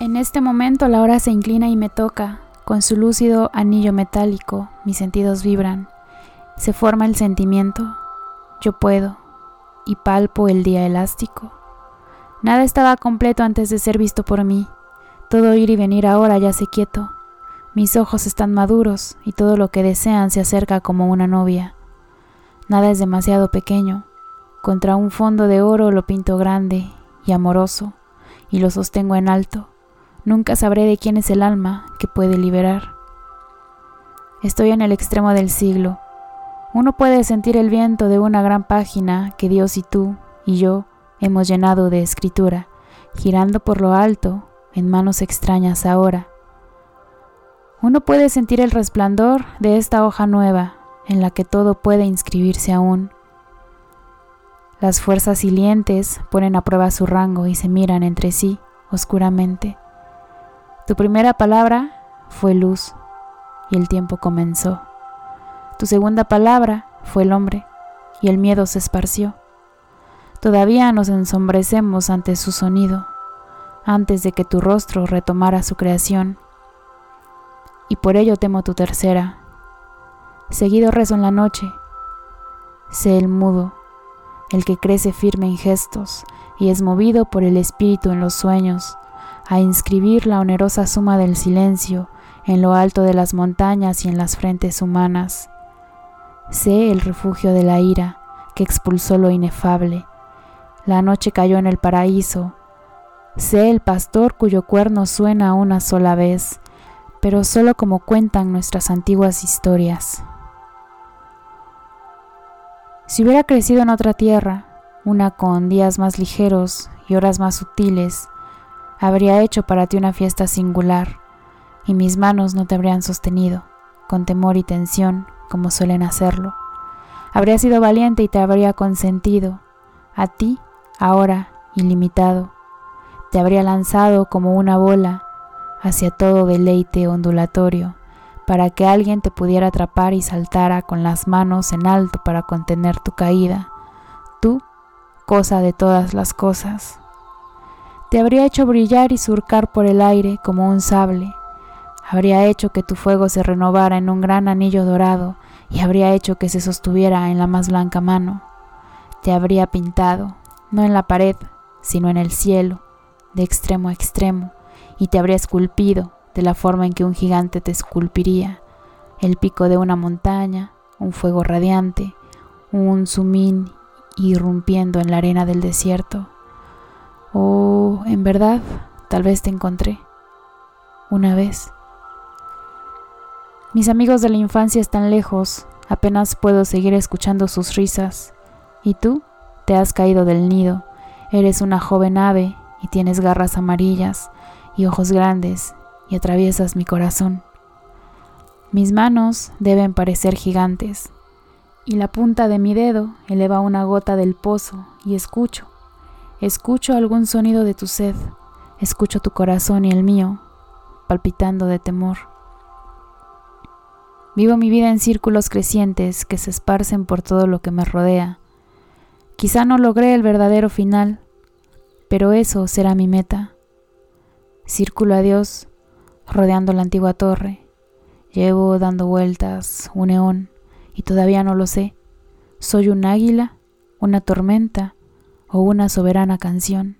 En este momento la hora se inclina y me toca, con su lúcido anillo metálico, mis sentidos vibran, se forma el sentimiento, yo puedo, y palpo el día elástico. Nada estaba completo antes de ser visto por mí, todo ir y venir ahora ya se quieto, mis ojos están maduros y todo lo que desean se acerca como una novia. Nada es demasiado pequeño, contra un fondo de oro lo pinto grande y amoroso, y lo sostengo en alto. Nunca sabré de quién es el alma que puede liberar. Estoy en el extremo del siglo. Uno puede sentir el viento de una gran página que Dios y tú y yo hemos llenado de escritura, girando por lo alto en manos extrañas ahora. Uno puede sentir el resplandor de esta hoja nueva en la que todo puede inscribirse aún las fuerzas silientes ponen a prueba su rango y se miran entre sí oscuramente. Tu primera palabra fue luz y el tiempo comenzó. Tu segunda palabra fue el hombre y el miedo se esparció. Todavía nos ensombrecemos ante su sonido, antes de que tu rostro retomara su creación. Y por ello temo tu tercera. Seguido rezo en la noche. Sé el mudo el que crece firme en gestos y es movido por el espíritu en los sueños, a inscribir la onerosa suma del silencio en lo alto de las montañas y en las frentes humanas. Sé el refugio de la ira que expulsó lo inefable. La noche cayó en el paraíso. Sé el pastor cuyo cuerno suena una sola vez, pero solo como cuentan nuestras antiguas historias. Si hubiera crecido en otra tierra, una con días más ligeros y horas más sutiles, habría hecho para ti una fiesta singular, y mis manos no te habrían sostenido, con temor y tensión, como suelen hacerlo. Habría sido valiente y te habría consentido, a ti, ahora, ilimitado. Te habría lanzado como una bola hacia todo deleite ondulatorio para que alguien te pudiera atrapar y saltara con las manos en alto para contener tu caída. Tú, cosa de todas las cosas. Te habría hecho brillar y surcar por el aire como un sable. Habría hecho que tu fuego se renovara en un gran anillo dorado y habría hecho que se sostuviera en la más blanca mano. Te habría pintado, no en la pared, sino en el cielo, de extremo a extremo, y te habría esculpido de la forma en que un gigante te esculpiría, el pico de una montaña, un fuego radiante, un sumín irrumpiendo en la arena del desierto. O, en verdad, tal vez te encontré. Una vez. Mis amigos de la infancia están lejos, apenas puedo seguir escuchando sus risas. ¿Y tú? Te has caído del nido. Eres una joven ave y tienes garras amarillas y ojos grandes y atraviesas mi corazón. Mis manos deben parecer gigantes, y la punta de mi dedo eleva una gota del pozo y escucho, escucho algún sonido de tu sed, escucho tu corazón y el mío, palpitando de temor. Vivo mi vida en círculos crecientes que se esparcen por todo lo que me rodea. Quizá no logré el verdadero final, pero eso será mi meta. Círculo a Dios rodeando la antigua torre. Llevo dando vueltas un neón y todavía no lo sé. ¿Soy un águila, una tormenta o una soberana canción?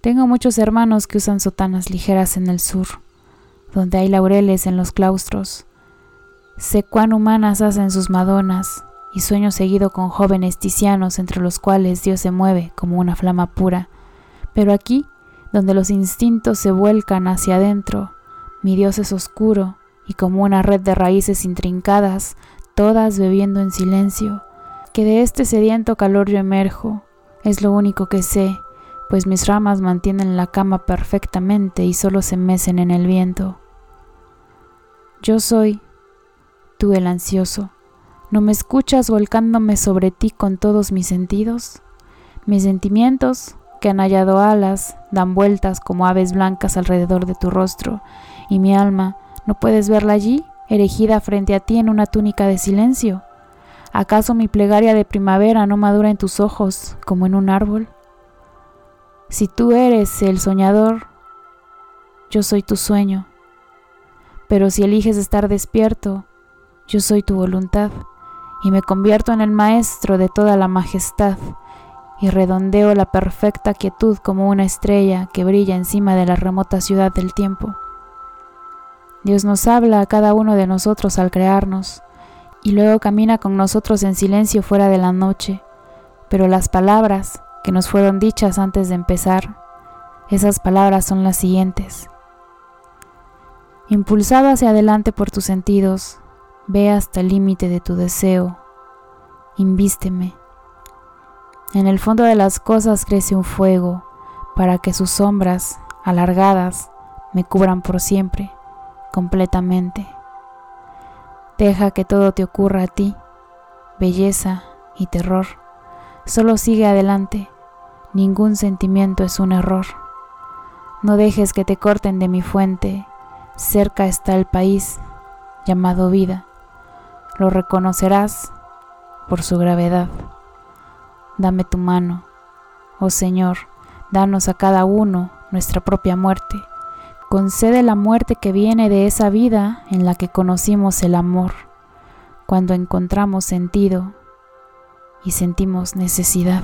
Tengo muchos hermanos que usan sotanas ligeras en el sur, donde hay laureles en los claustros. Sé cuán humanas hacen sus madonas y sueño seguido con jóvenes ticianos entre los cuales Dios se mueve como una flama pura. Pero aquí donde los instintos se vuelcan hacia adentro. Mi Dios es oscuro y como una red de raíces intrincadas, todas bebiendo en silencio, que de este sediento calor yo emerjo, es lo único que sé, pues mis ramas mantienen la cama perfectamente y solo se mecen en el viento. Yo soy, tú el ansioso, ¿no me escuchas volcándome sobre ti con todos mis sentidos? Mis sentimientos que han hallado alas, dan vueltas como aves blancas alrededor de tu rostro, y mi alma, ¿no puedes verla allí, erigida frente a ti en una túnica de silencio? ¿Acaso mi plegaria de primavera no madura en tus ojos como en un árbol? Si tú eres el soñador, yo soy tu sueño. Pero si eliges estar despierto, yo soy tu voluntad y me convierto en el maestro de toda la majestad y redondeo la perfecta quietud como una estrella que brilla encima de la remota ciudad del tiempo. Dios nos habla a cada uno de nosotros al crearnos y luego camina con nosotros en silencio fuera de la noche, pero las palabras que nos fueron dichas antes de empezar, esas palabras son las siguientes. Impulsado hacia adelante por tus sentidos, ve hasta el límite de tu deseo, invísteme. En el fondo de las cosas crece un fuego para que sus sombras, alargadas, me cubran por siempre, completamente. Deja que todo te ocurra a ti, belleza y terror. Solo sigue adelante, ningún sentimiento es un error. No dejes que te corten de mi fuente Cerca está el país llamado vida. Lo reconocerás por su gravedad. Dame tu mano, oh Señor, danos a cada uno nuestra propia muerte. Concede la muerte que viene de esa vida en la que conocimos el amor, cuando encontramos sentido y sentimos necesidad.